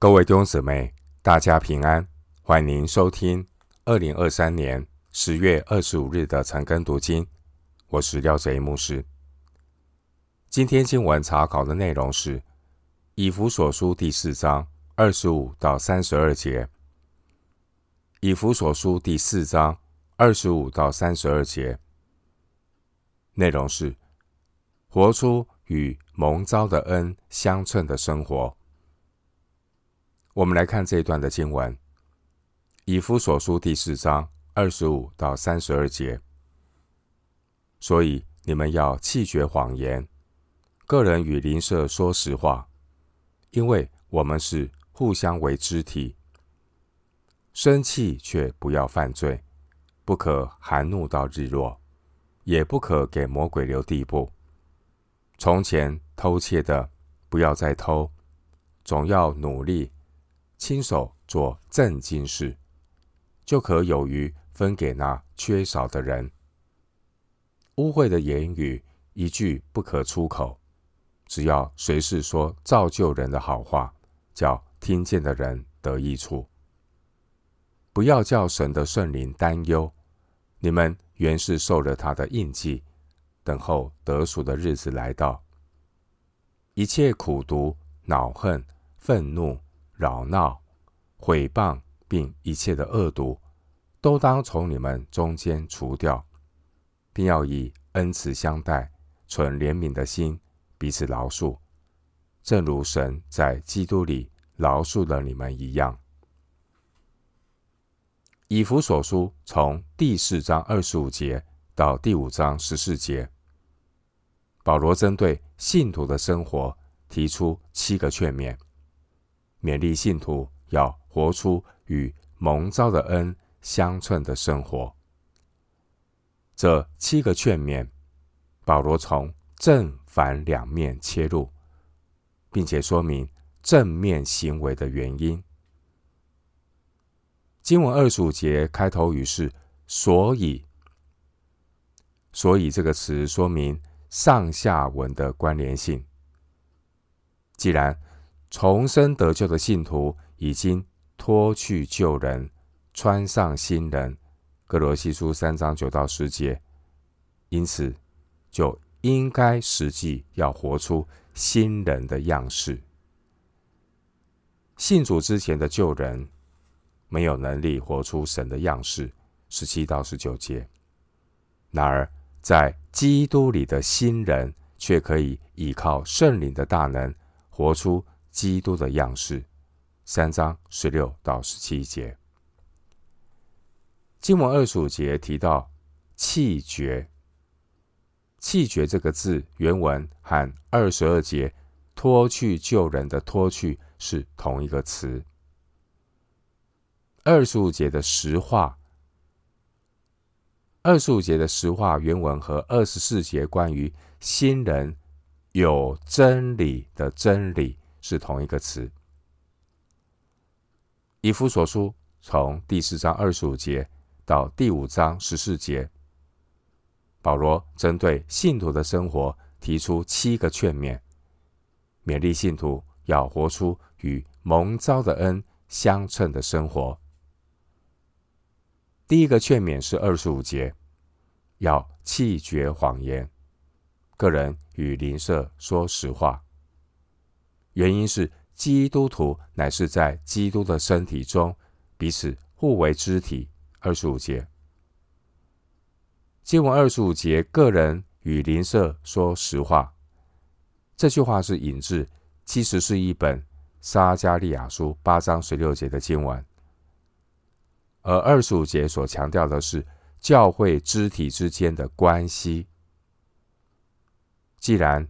各位弟兄姊妹，大家平安，欢迎收听二零二三年十月二十五日的晨更读经。我是廖哲一牧师。今天经文查考的内容是以弗所书第四章二十五到三十二节。以弗所书第四章二十五到三十二节内容是活出与蒙召的恩相称的生活。我们来看这一段的经文，《以弗所书》第四章二十五到三十二节。所以你们要弃绝谎言，个人与邻舍说实话，因为我们是互相为肢体。生气却不要犯罪，不可含怒到日落，也不可给魔鬼留地步。从前偷窃的，不要再偷，总要努力。亲手做正经事，就可有余分给那缺少的人。污秽的言语一句不可出口，只要随时说造就人的好话，叫听见的人得益处。不要叫神的圣灵担忧，你们原是受了他的印记，等候得赎的日子来到。一切苦毒、恼恨、愤怒。扰闹、毁谤，并一切的恶毒，都当从你们中间除掉，并要以恩慈相待，存怜悯的心，彼此饶恕，正如神在基督里饶恕了你们一样。以弗所书从第四章二十五节到第五章十四节，保罗针对信徒的生活提出七个劝勉。勉励信徒要活出与蒙召的恩相称的生活。这七个劝勉，保罗从正反两面切入，并且说明正面行为的原因。经文二十五节开头语是“所以”，所以这个词说明上下文的关联性。既然重生得救的信徒已经脱去旧人，穿上新人。歌罗西书三章九到十节，因此就应该实际要活出新人的样式。信主之前的旧人没有能力活出神的样式，十七到十九节。然而在基督里的新人，却可以依靠圣灵的大能，活出。基督的样式，三章十六到十七节，经文二十五节提到弃绝。弃绝这个字原文和二十二节脱去旧人的脱去是同一个词。二十五节的实话，二十五节的实话原文和二十四节关于新人有真理的真理。是同一个词。以弗所书从第四章二十五节到第五章十四节，保罗针对信徒的生活提出七个劝勉，勉励信徒要活出与蒙召的恩相称的生活。第一个劝勉是二十五节，要弃绝谎言，个人与邻舍说实话。原因是基督徒乃是在基督的身体中彼此互为肢体。二十五节，经文二十五节，个人与邻舍说实话。这句话是引自其实是一本撒迦利亚书八章十六节的经文，而二十五节所强调的是教会肢体之间的关系。既然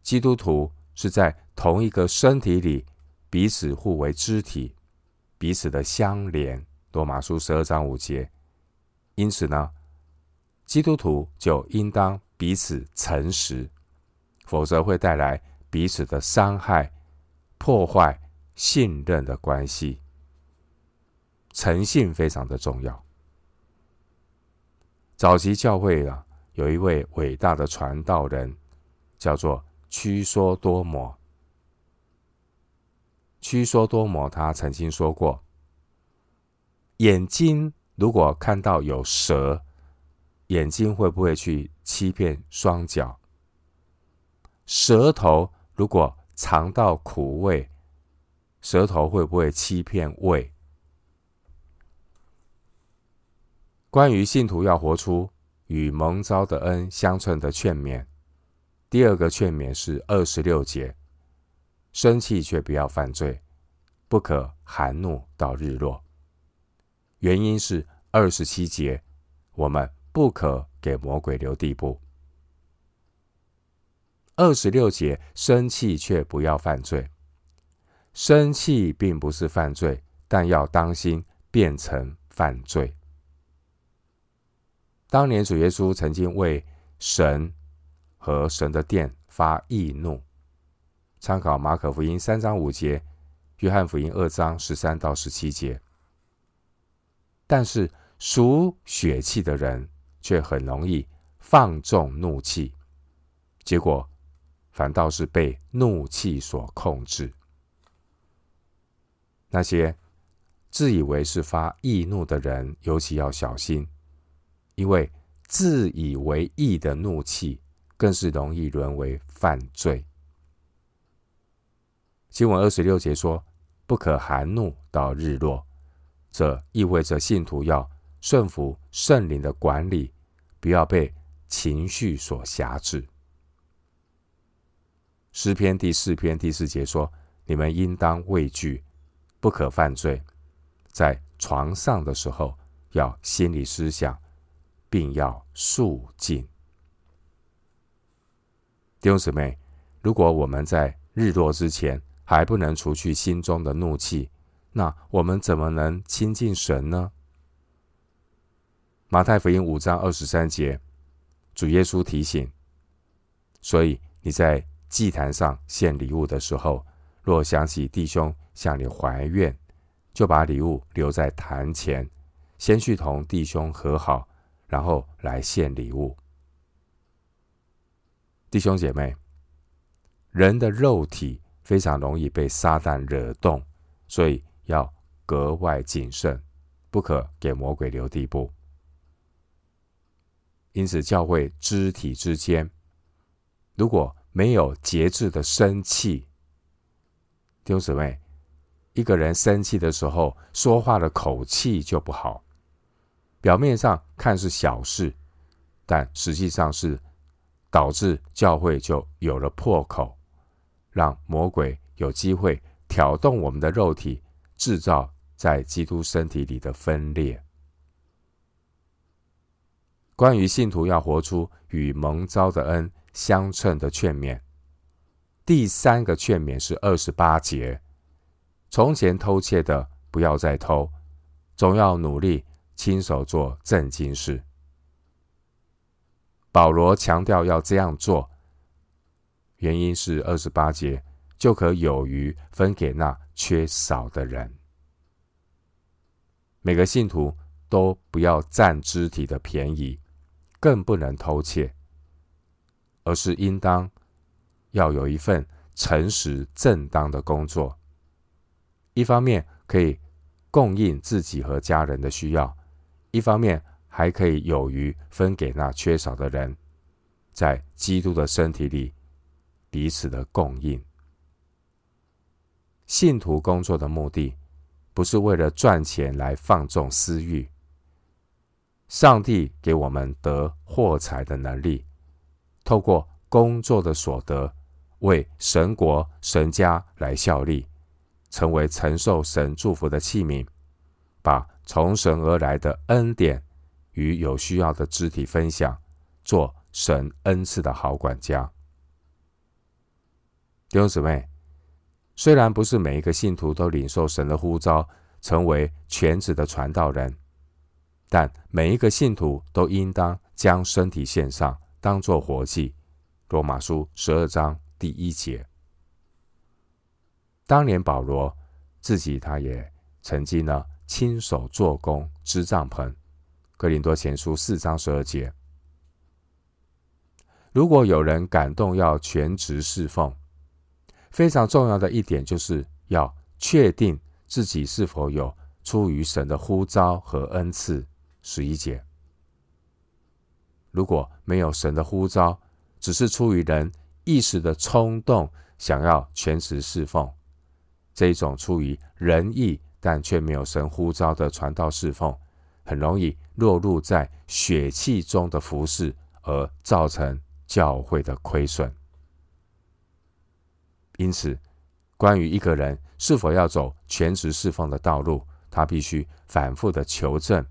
基督徒是在同一个身体里，彼此互为肢体，彼此的相连。罗马书十二章五节。因此呢，基督徒就应当彼此诚实，否则会带来彼此的伤害，破坏信任的关系。诚信非常的重要。早期教会啊，有一位伟大的传道人，叫做屈梭多摩。屈说多摩他曾经说过：眼睛如果看到有蛇，眼睛会不会去欺骗双脚？舌头如果尝到苦味，舌头会不会欺骗胃？关于信徒要活出与蒙召的恩相称的劝勉，第二个劝勉是二十六节：生气却不要犯罪，不可含怒到日落。原因是二十七节，我们不可给魔鬼留地步。二十六节，生气却不要犯罪。生气并不是犯罪，但要当心变成犯罪。当年主耶稣曾经为神和神的殿发义怒，参考马可福音三章五节、约翰福音二章十三到十七节。但是属血气的人却很容易放纵怒气，结果反倒是被怒气所控制。那些自以为是发易怒的人，尤其要小心。因为自以为义的怒气，更是容易沦为犯罪。经文二十六节说：“不可含怒到日落。”这意味着信徒要顺服圣灵的管理，不要被情绪所挟制。诗篇第四篇第四节说：“你们应当畏惧，不可犯罪。在床上的时候，要心里思想。”并要肃静。弟兄姊妹，如果我们在日落之前还不能除去心中的怒气，那我们怎么能亲近神呢？马太福音五章二十三节，主耶稣提醒：所以你在祭坛上献礼物的时候，若想起弟兄向你怀怨，就把礼物留在坛前，先去同弟兄和好。然后来献礼物，弟兄姐妹，人的肉体非常容易被撒旦惹动，所以要格外谨慎，不可给魔鬼留地步。因此，教会肢体之间如果没有节制的生气，弟兄姊妹，一个人生气的时候，说话的口气就不好。表面上看是小事，但实际上是导致教会就有了破口，让魔鬼有机会挑动我们的肉体，制造在基督身体里的分裂。关于信徒要活出与蒙召的恩相称的劝勉，第三个劝勉是二十八节：从前偷窃的，不要再偷，总要努力。亲手做正经事。保罗强调要这样做，原因是二十八节就可有余分给那缺少的人。每个信徒都不要占肢体的便宜，更不能偷窃，而是应当要有一份诚实正当的工作。一方面可以供应自己和家人的需要。一方面还可以有余分给那缺少的人，在基督的身体里彼此的供应。信徒工作的目的不是为了赚钱来放纵私欲。上帝给我们得货财的能力，透过工作的所得，为神国神家来效力，成为承受神祝福的器皿，把。从神而来的恩典与有需要的肢体分享，做神恩赐的好管家。弟兄姊妹，虽然不是每一个信徒都领受神的呼召，成为全职的传道人，但每一个信徒都应当将身体献上，当作活祭。罗马书十二章第一节。当年保罗自己，他也曾经呢。亲手做工织帐篷，哥林多前书四章十二节。如果有人感动要全职侍奉，非常重要的一点就是要确定自己是否有出于神的呼召和恩赐。十一节，如果没有神的呼召，只是出于人一时的冲动，想要全职侍奉，这一种出于仁义但却没有神呼召的传道侍奉，很容易落入在血气中的服侍，而造成教会的亏损。因此，关于一个人是否要走全职侍奉的道路，他必须反复的求证，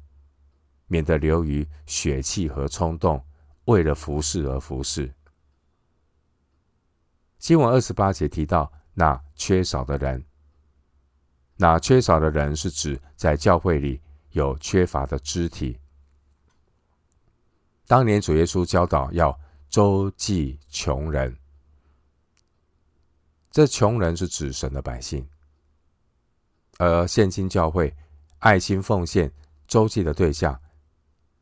免得流于血气和冲动，为了服侍而服侍。经文二十八节提到那缺少的人，那缺少的人是指在教会里有缺乏的肢体。当年主耶稣教导要周济穷人。这穷人是指神的百姓，而现今教会爱心奉献周济的对象，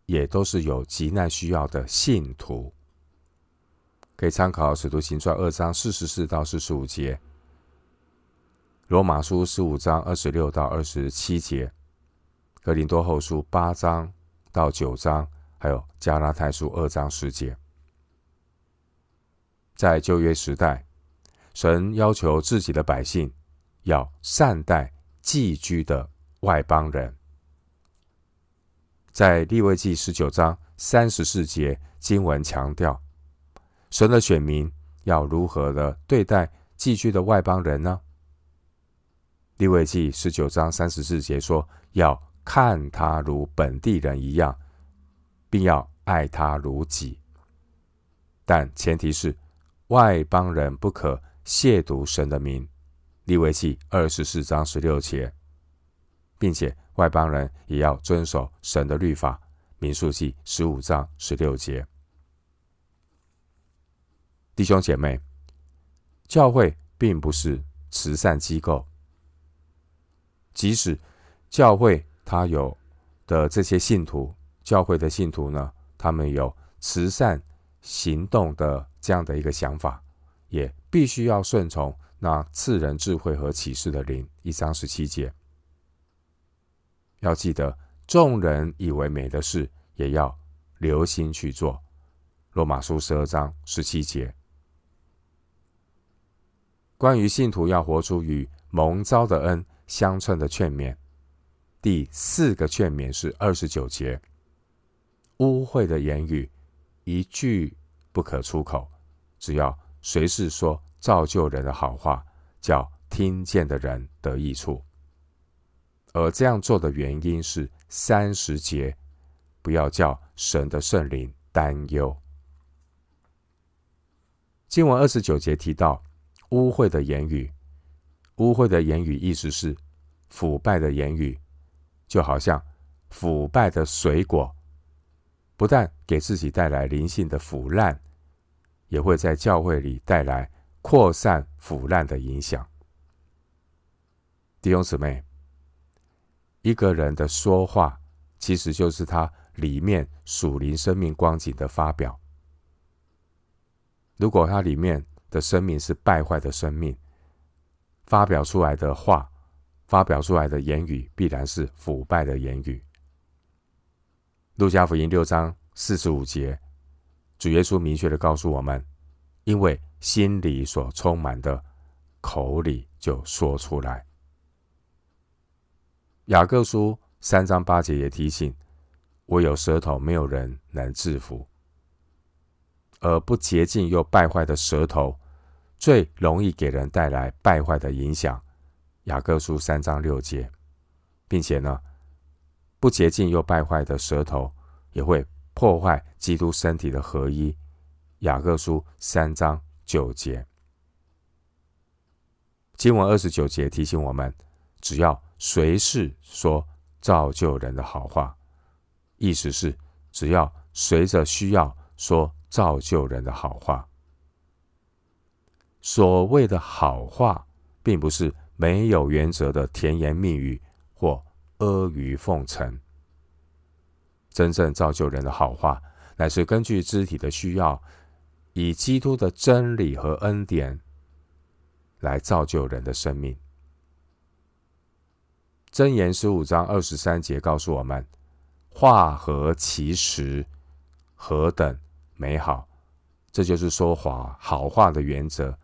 也都是有急难需要的信徒。可以参考《使徒行传》二章四十四到四十五节，《罗马书》十五章二十六到二十七节，《格林多后书》八章到九章，还有《加拉太书》二章十节，在旧约时代。神要求自己的百姓要善待寄居的外邦人，在利未记十九章三十四节经文强调，神的选民要如何的对待寄居的外邦人呢？利未记十九章三十四节说，要看他如本地人一样，并要爱他如己，但前提是外邦人不可。亵渎神的名，利未记二十四章十六节，并且外邦人也要遵守神的律法，民数记十五章十六节。弟兄姐妹，教会并不是慈善机构，即使教会他有的这些信徒，教会的信徒呢，他们有慈善行动的这样的一个想法。也必须要顺从那赐人智慧和启示的灵。一章十七节，要记得，众人以为美的事，也要留心去做。罗马书十二章十七节，关于信徒要活出与蒙召的恩相称的劝勉。第四个劝勉是二十九节，污秽的言语一句不可出口，只要。谁是说造就人的好话，叫听见的人得益处。而这样做的原因是三十节，不要叫神的圣灵担忧。经文二十九节提到污秽的言语，污秽的言语意思是腐败的言语，就好像腐败的水果，不但给自己带来灵性的腐烂。也会在教会里带来扩散腐烂的影响。弟兄姊妹，一个人的说话，其实就是他里面属灵生命光景的发表。如果他里面的生命是败坏的生命，发表出来的话，发表出来的言语，必然是腐败的言语。路加福音六章四十五节。主耶稣明确的告诉我们，因为心里所充满的，口里就说出来。雅各书三章八节也提醒，唯有舌头，没有人能制服，而不洁净又败坏的舌头，最容易给人带来败坏的影响。雅各书三章六节，并且呢，不洁净又败坏的舌头也会。破坏基督身体的合一，雅各书三章九节，经文二十九节提醒我们，只要随时说造就人的好话，意思是只要随着需要说造就人的好话。所谓的好话，并不是没有原则的甜言蜜语或阿谀奉承。真正造就人的好话，乃是根据肢体的需要，以基督的真理和恩典来造就人的生命。箴言十五章二十三节告诉我们：话合其时，何等美好！这就是说话好话的原则。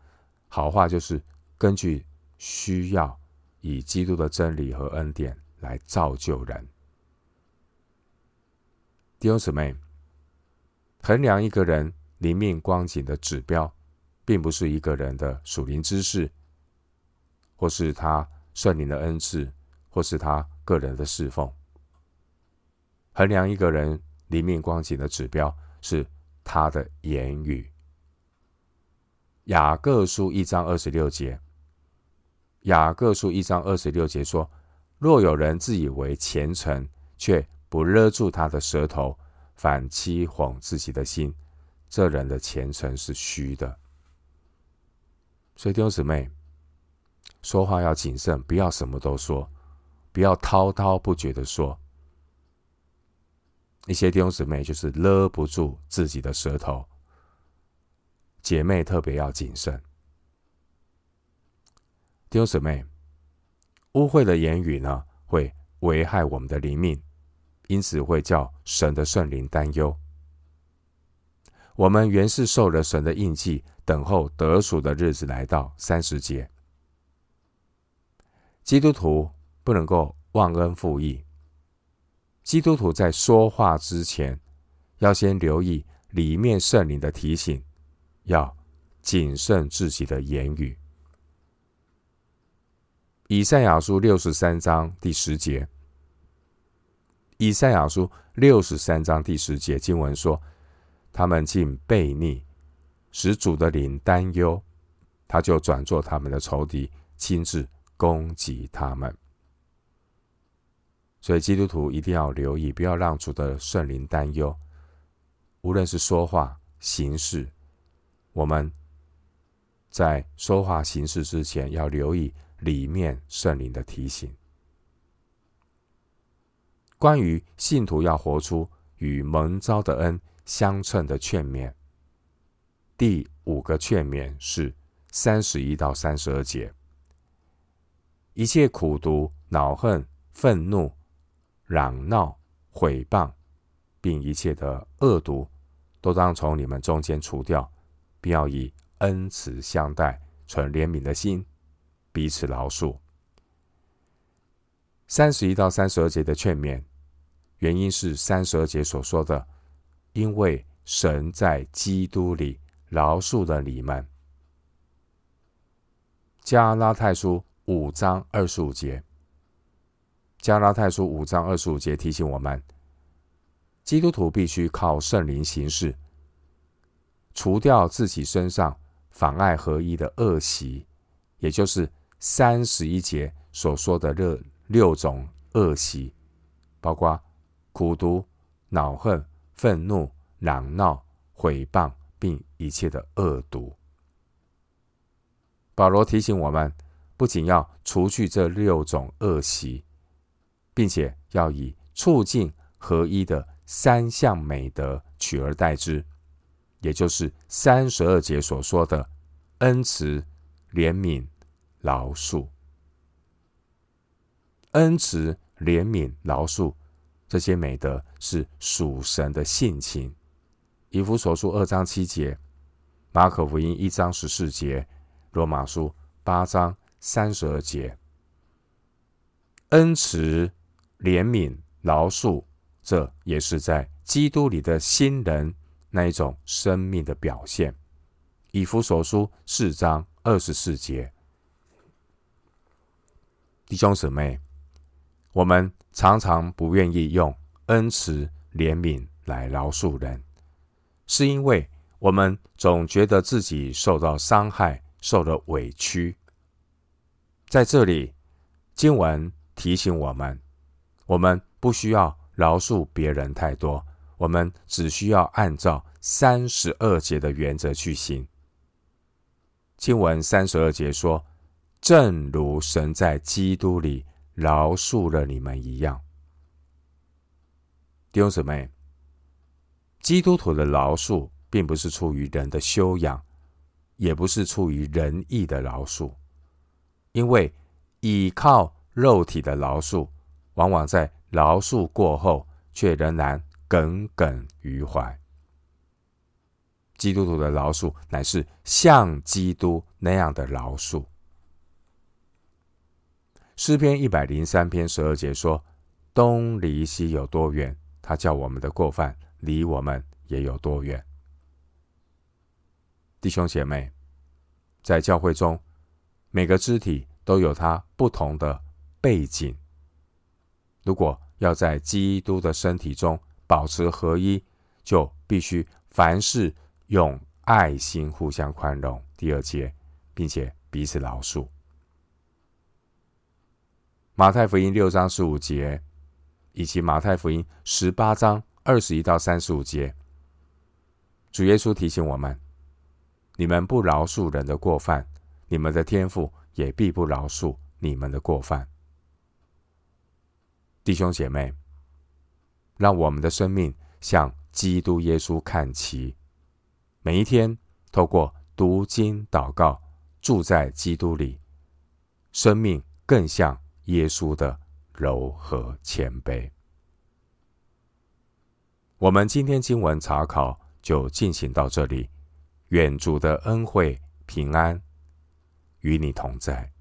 好话就是根据需要，以基督的真理和恩典来造就人。弟兄姊妹，衡量一个人灵命光景的指标，并不是一个人的属灵知识，或是他圣灵的恩赐，或是他个人的侍奉。衡量一个人灵命光景的指标是他的言语。雅各书一章二十六节，雅各书一章二十六节说：“若有人自以为虔诚，却不勒住他的舌头，反欺哄自己的心，这人的前程是虚的。所以弟兄姊妹，说话要谨慎，不要什么都说，不要滔滔不绝的说。一些弟兄姊妹就是勒不住自己的舌头，姐妹特别要谨慎。弟兄姊妹，污秽的言语呢，会危害我们的灵命。因此会叫神的圣灵担忧。我们原是受了神的印记，等候得赎的日子来到。三十节，基督徒不能够忘恩负义。基督徒在说话之前，要先留意里面圣灵的提醒，要谨慎自己的言语。以赛亚书六十三章第十节。以赛亚书六十三章第十节经文说：“他们竟悖逆，使主的灵担忧，他就转作他们的仇敌，亲自攻击他们。”所以基督徒一定要留意，不要让主的圣灵担忧。无论是说话、行事，我们在说话、行事之前，要留意里面圣灵的提醒。关于信徒要活出与蒙召的恩相称的劝勉，第五个劝勉是三十一到三十二节：一切苦毒、恼恨、愤怒、嚷闹、毁谤，并一切的恶毒，都当从你们中间除掉，并要以恩慈相待，存怜悯的心，彼此饶恕。三十一到三十二节的劝勉。原因是三十二节所说的，因为神在基督里饶恕了你们。加拉太书五章二十五节，加拉太书五章二十五节提醒我们，基督徒必须靠圣灵行事，除掉自己身上妨碍合一的恶习，也就是三十一节所说的这六种恶习，包括。苦毒、恼恨、愤怒、嚷闹、毁谤，并一切的恶毒。保罗提醒我们，不仅要除去这六种恶习，并且要以促进合一的三项美德取而代之，也就是三十二节所说的恩慈、怜悯、饶恕。恩慈、怜悯、饶恕。这些美德是属神的性情。以弗所书二章七节，马可福音一章十四节，罗马书八章三十二节。恩慈、怜悯、饶恕，这也是在基督里的新人那一种生命的表现。以弗所书四章二十四节，弟兄姊妹，我们。常常不愿意用恩慈、怜悯来饶恕人，是因为我们总觉得自己受到伤害、受了委屈。在这里，经文提醒我们，我们不需要饶恕别人太多，我们只需要按照三十二节的原则去行。经文三十二节说：“正如神在基督里。”饶恕了你们一样，弟兄姊妹，基督徒的饶恕并不是出于人的修养，也不是出于仁义的饶恕，因为倚靠肉体的饶恕，往往在饶恕过后，却仍然耿耿于怀。基督徒的饶恕乃是像基督那样的饶恕。诗篇一百零三篇十二节说：“东离西有多远？他叫我们的过犯离我们也有多远。”弟兄姐妹，在教会中，每个肢体都有它不同的背景。如果要在基督的身体中保持合一，就必须凡事用爱心互相宽容。第二节，并且彼此饶恕。马太福音六章十五节，以及马太福音十八章二十一到三十五节，主耶稣提醒我们。你们不饶恕人的过犯，你们的天父也必不饶恕你们的过犯。弟兄姐妹，让我们的生命向基督耶稣看齐，每一天透过读经祷告，住在基督里，生命更像耶稣的柔和谦卑。我们今天经文查考就进行到这里。愿主的恩惠平安与你同在。